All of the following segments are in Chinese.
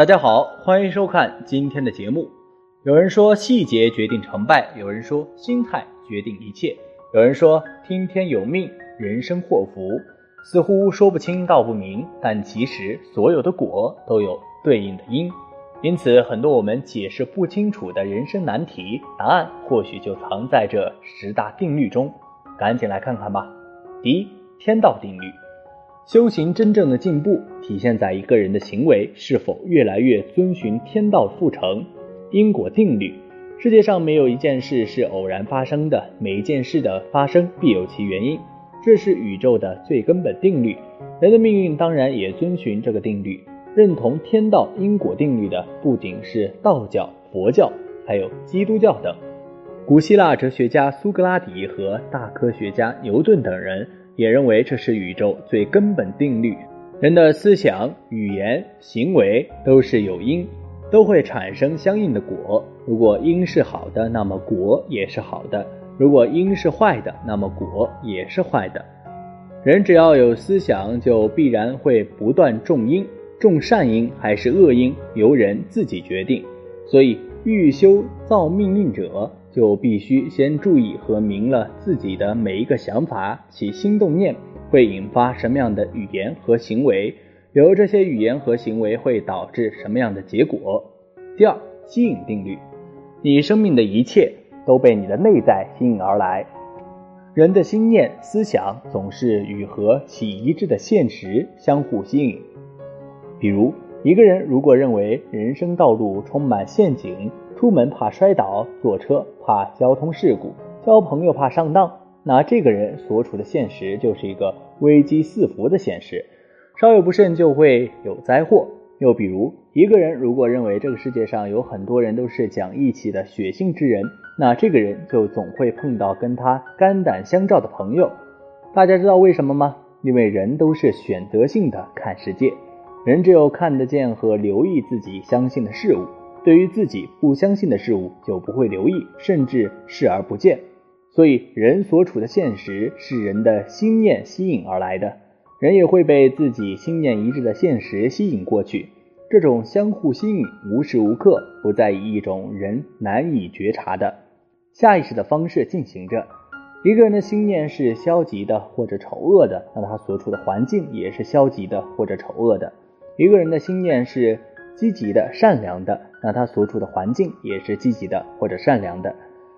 大家好，欢迎收看今天的节目。有人说细节决定成败，有人说心态决定一切，有人说听天由命，人生祸福，似乎说不清道不明，但其实所有的果都有对应的因。因此，很多我们解释不清楚的人生难题，答案或许就藏在这十大定律中。赶紧来看看吧。第一，天道定律。修行真正的进步，体现在一个人的行为是否越来越遵循天道复成因果定律。世界上没有一件事是偶然发生的，每一件事的发生必有其原因，这是宇宙的最根本定律。人的命运当然也遵循这个定律。认同天道因果定律的不仅是道教、佛教，还有基督教等。古希腊哲学家苏格拉底和大科学家牛顿等人也认为这是宇宙最根本定律。人的思想、语言、行为都是有因，都会产生相应的果。如果因是好的，那么果也是好的；如果因是坏的，那么果也是坏的。人只要有思想，就必然会不断种因。种善因还是恶因，由人自己决定。所以，欲修造命运者，就必须先注意和明了自己的每一个想法、起心动念会引发什么样的语言和行为，由这些语言和行为会导致什么样的结果。第二，吸引定律，你生命的一切都被你的内在吸引而来。人的心念、思想总是与和其一致的现实相互吸引。比如，一个人如果认为人生道路充满陷阱，出门怕摔倒，坐车怕交通事故，交朋友怕上当，那这个人所处的现实就是一个危机四伏的现实，稍有不慎就会有灾祸。又比如，一个人如果认为这个世界上有很多人都是讲义气的血性之人，那这个人就总会碰到跟他肝胆相照的朋友。大家知道为什么吗？因为人都是选择性的看世界。人只有看得见和留意自己相信的事物，对于自己不相信的事物就不会留意，甚至视而不见。所以，人所处的现实是人的心念吸引而来的，人也会被自己心念一致的现实吸引过去。这种相互吸引，无时无刻不在以一种人难以觉察的下意识的方式进行着。一个人的心念是消极的或者丑恶的，那他所处的环境也是消极的或者丑恶的。一个人的心念是积极的、善良的，那他所处的环境也是积极的或者善良的。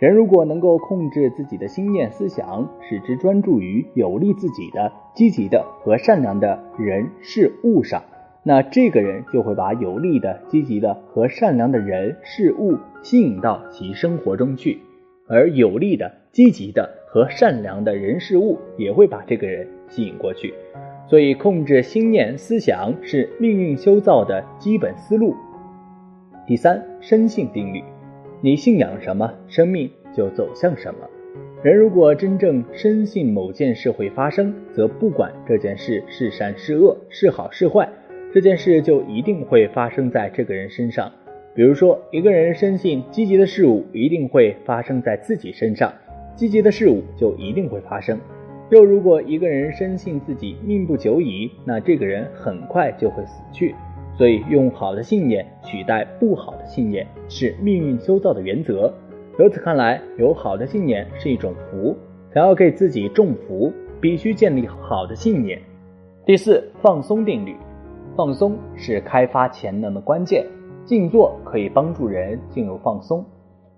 人如果能够控制自己的心念思想，使之专注于有利自己的、积极的和善良的人事物上，那这个人就会把有利的、积极的和善良的人事物吸引到其生活中去，而有利的、积极的和善良的人事物也会把这个人吸引过去。所以，控制心念思想是命运修造的基本思路。第三，深信定律，你信仰什么，生命就走向什么。人如果真正深信某件事会发生，则不管这件事是善是恶，是好是坏，这件事就一定会发生在这个人身上。比如说，一个人深信积极的事物一定会发生在自己身上，积极的事物就一定会发生。又如果一个人深信自己命不久矣，那这个人很快就会死去。所以，用好的信念取代不好的信念是命运修造的原则。由此看来，有好的信念是一种福。想要给自己种福，必须建立好的信念。第四，放松定律。放松是开发潜能的关键。静坐可以帮助人进入放松。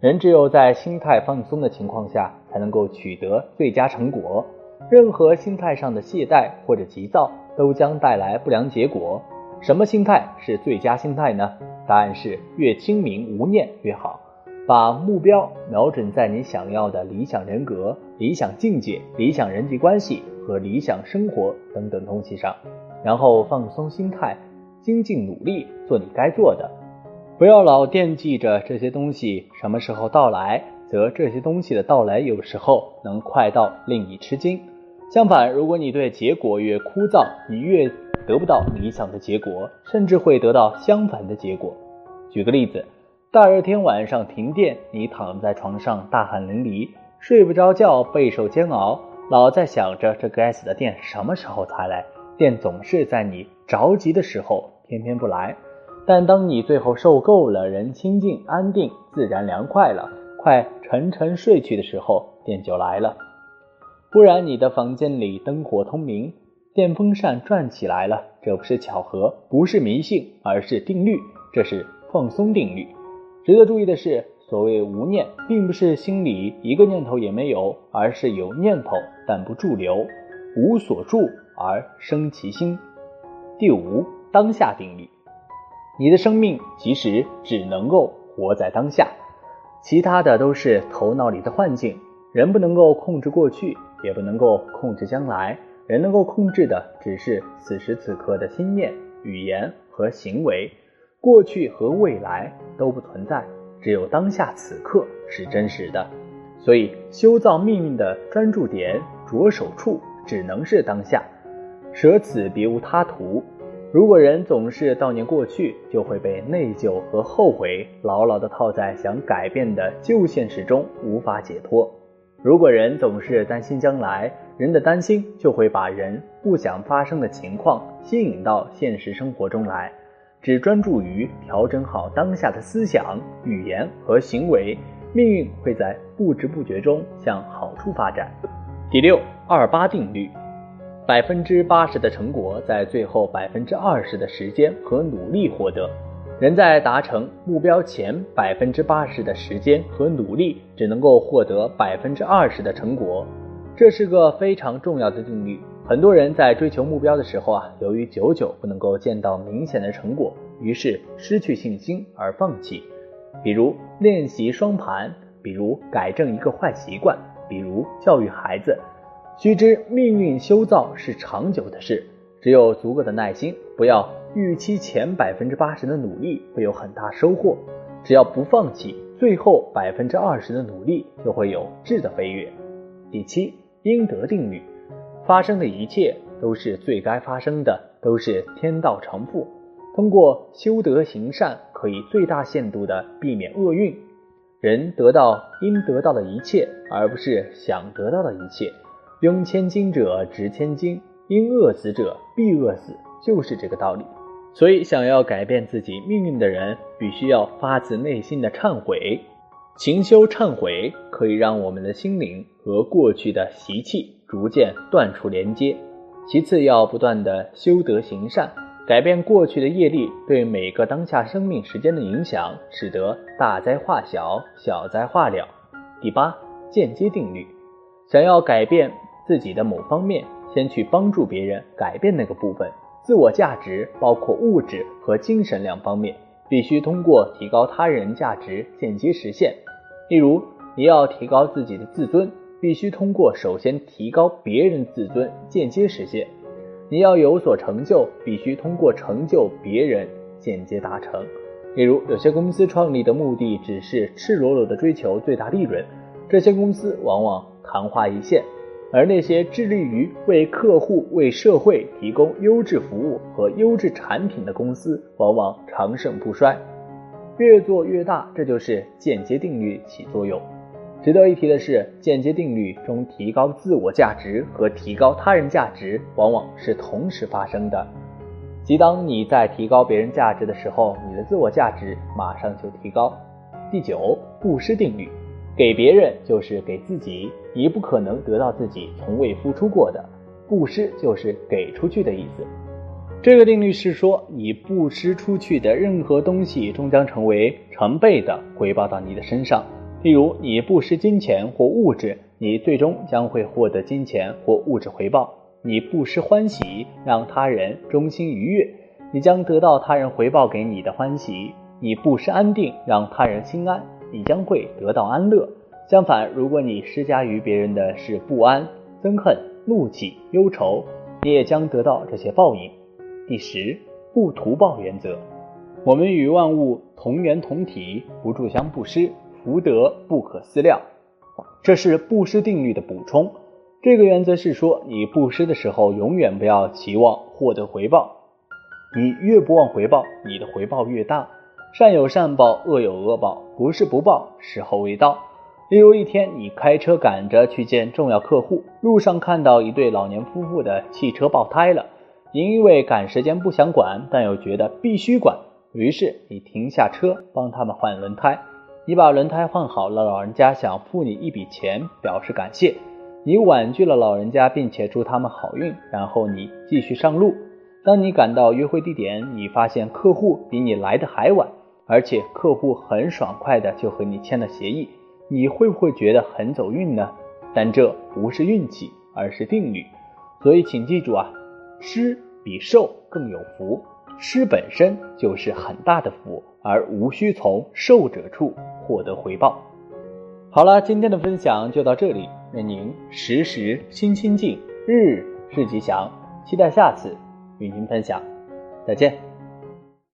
人只有在心态放松的情况下，才能够取得最佳成果。任何心态上的懈怠或者急躁，都将带来不良结果。什么心态是最佳心态呢？答案是越清明无念越好。把目标瞄准在你想要的理想人格、理想境界、理想人际关系和理想生活等等东西上，然后放松心态，精进努力，做你该做的。不要老惦记着这些东西什么时候到来，则这些东西的到来有时候能快到令你吃惊。相反，如果你对结果越枯燥，你越得不到理想的结果，甚至会得到相反的结果。举个例子，大热天晚上停电，你躺在床上大汗淋漓，睡不着觉，备受煎熬，老在想着这该死的电什么时候才来。电总是在你着急的时候偏偏不来。但当你最后受够了人清静、安定、自然、凉快了，快沉沉睡去的时候，电就来了。忽然，你的房间里灯火通明，电风扇转起来了。这不是巧合，不是迷信，而是定律。这是放松定律。值得注意的是，所谓无念，并不是心里一个念头也没有，而是有念头但不驻留，无所住而生其心。第五，当下定律。你的生命其实只能够活在当下，其他的都是头脑里的幻境。人不能够控制过去，也不能够控制将来，人能够控制的只是此时此刻的心念、语言和行为。过去和未来都不存在，只有当下此刻是真实的。所以，修造命运的专注点、着手处只能是当下，舍此别无他途。如果人总是悼念过去，就会被内疚和后悔牢牢地套在想改变的旧现实中，无法解脱。如果人总是担心将来，人的担心就会把人不想发生的情况吸引到现实生活中来。只专注于调整好当下的思想、语言和行为，命运会在不知不觉中向好处发展。第六，二八定律。百分之八十的成果在最后百分之二十的时间和努力获得。人在达成目标前百分之八十的时间和努力，只能够获得百分之二十的成果。这是个非常重要的定律。很多人在追求目标的时候啊，由于久久不能够见到明显的成果，于是失去信心而放弃。比如练习双盘，比如改正一个坏习惯，比如教育孩子。须知，命运修造是长久的事，只有足够的耐心，不要预期前百分之八十的努力会有很大收获，只要不放弃，最后百分之二十的努力就会有质的飞跃。第七，应得定律，发生的一切都是最该发生的，都是天道偿付。通过修德行善，可以最大限度的避免厄运。人得到应得到的一切，而不是想得到的一切。拥千金者值千金，因饿死者必饿死，就是这个道理。所以，想要改变自己命运的人，必须要发自内心的忏悔。勤修忏悔，可以让我们的心灵和过去的习气逐渐断除连接。其次，要不断的修德行善，改变过去的业力对每个当下生命时间的影响，使得大灾化小，小灾化了。第八，间接定律，想要改变。自己的某方面，先去帮助别人改变那个部分。自我价值包括物质和精神两方面，必须通过提高他人价值间接实现。例如，你要提高自己的自尊，必须通过首先提高别人自尊间接实现。你要有所成就，必须通过成就别人间接达成。例如，有些公司创立的目的只是赤裸裸的追求最大利润，这些公司往往昙花一现。而那些致力于为客户、为社会提供优质服务和优质产品的公司，往往长盛不衰，越做越大。这就是间接定律起作用。值得一提的是，间接定律中提高自我价值和提高他人价值，往往是同时发生的。即当你在提高别人价值的时候，你的自我价值马上就提高。第九，布施定律。给别人就是给自己，你不可能得到自己从未付出过的。布施就是给出去的意思。这个定律是说，你布施出去的任何东西，终将成为成倍的回报到你的身上。例如，你布施金钱或物质，你最终将会获得金钱或物质回报；你布施欢喜，让他人衷心愉悦，你将得到他人回报给你的欢喜；你布施安定，让他人心安。你将会得到安乐。相反，如果你施加于别人的是不安、憎恨、怒气、忧愁，你也将得到这些报应。第十，不图报原则。我们与万物同源同体，不助相布施，福德不可思量。这是布施定律的补充。这个原则是说，你布施的时候，永远不要期望获得回报。你越不忘回报，你的回报越大。善有善报，恶有恶报，不是不报，时候未到。例如一天，你开车赶着去见重要客户，路上看到一对老年夫妇的汽车爆胎了，您因为赶时间不想管，但又觉得必须管，于是你停下车帮他们换轮胎。你把轮胎换好了，老人家想付你一笔钱表示感谢。你婉拒了老人家，并且祝他们好运，然后你继续上路。当你赶到约会地点，你发现客户比你来的还晚，而且客户很爽快的就和你签了协议。你会不会觉得很走运呢？但这不是运气，而是定律。所以请记住啊，施比受更有福，施本身就是很大的福，而无需从受者处获得回报。好了，今天的分享就到这里。愿您时时心清静，日日吉祥。期待下次与您分享，再见。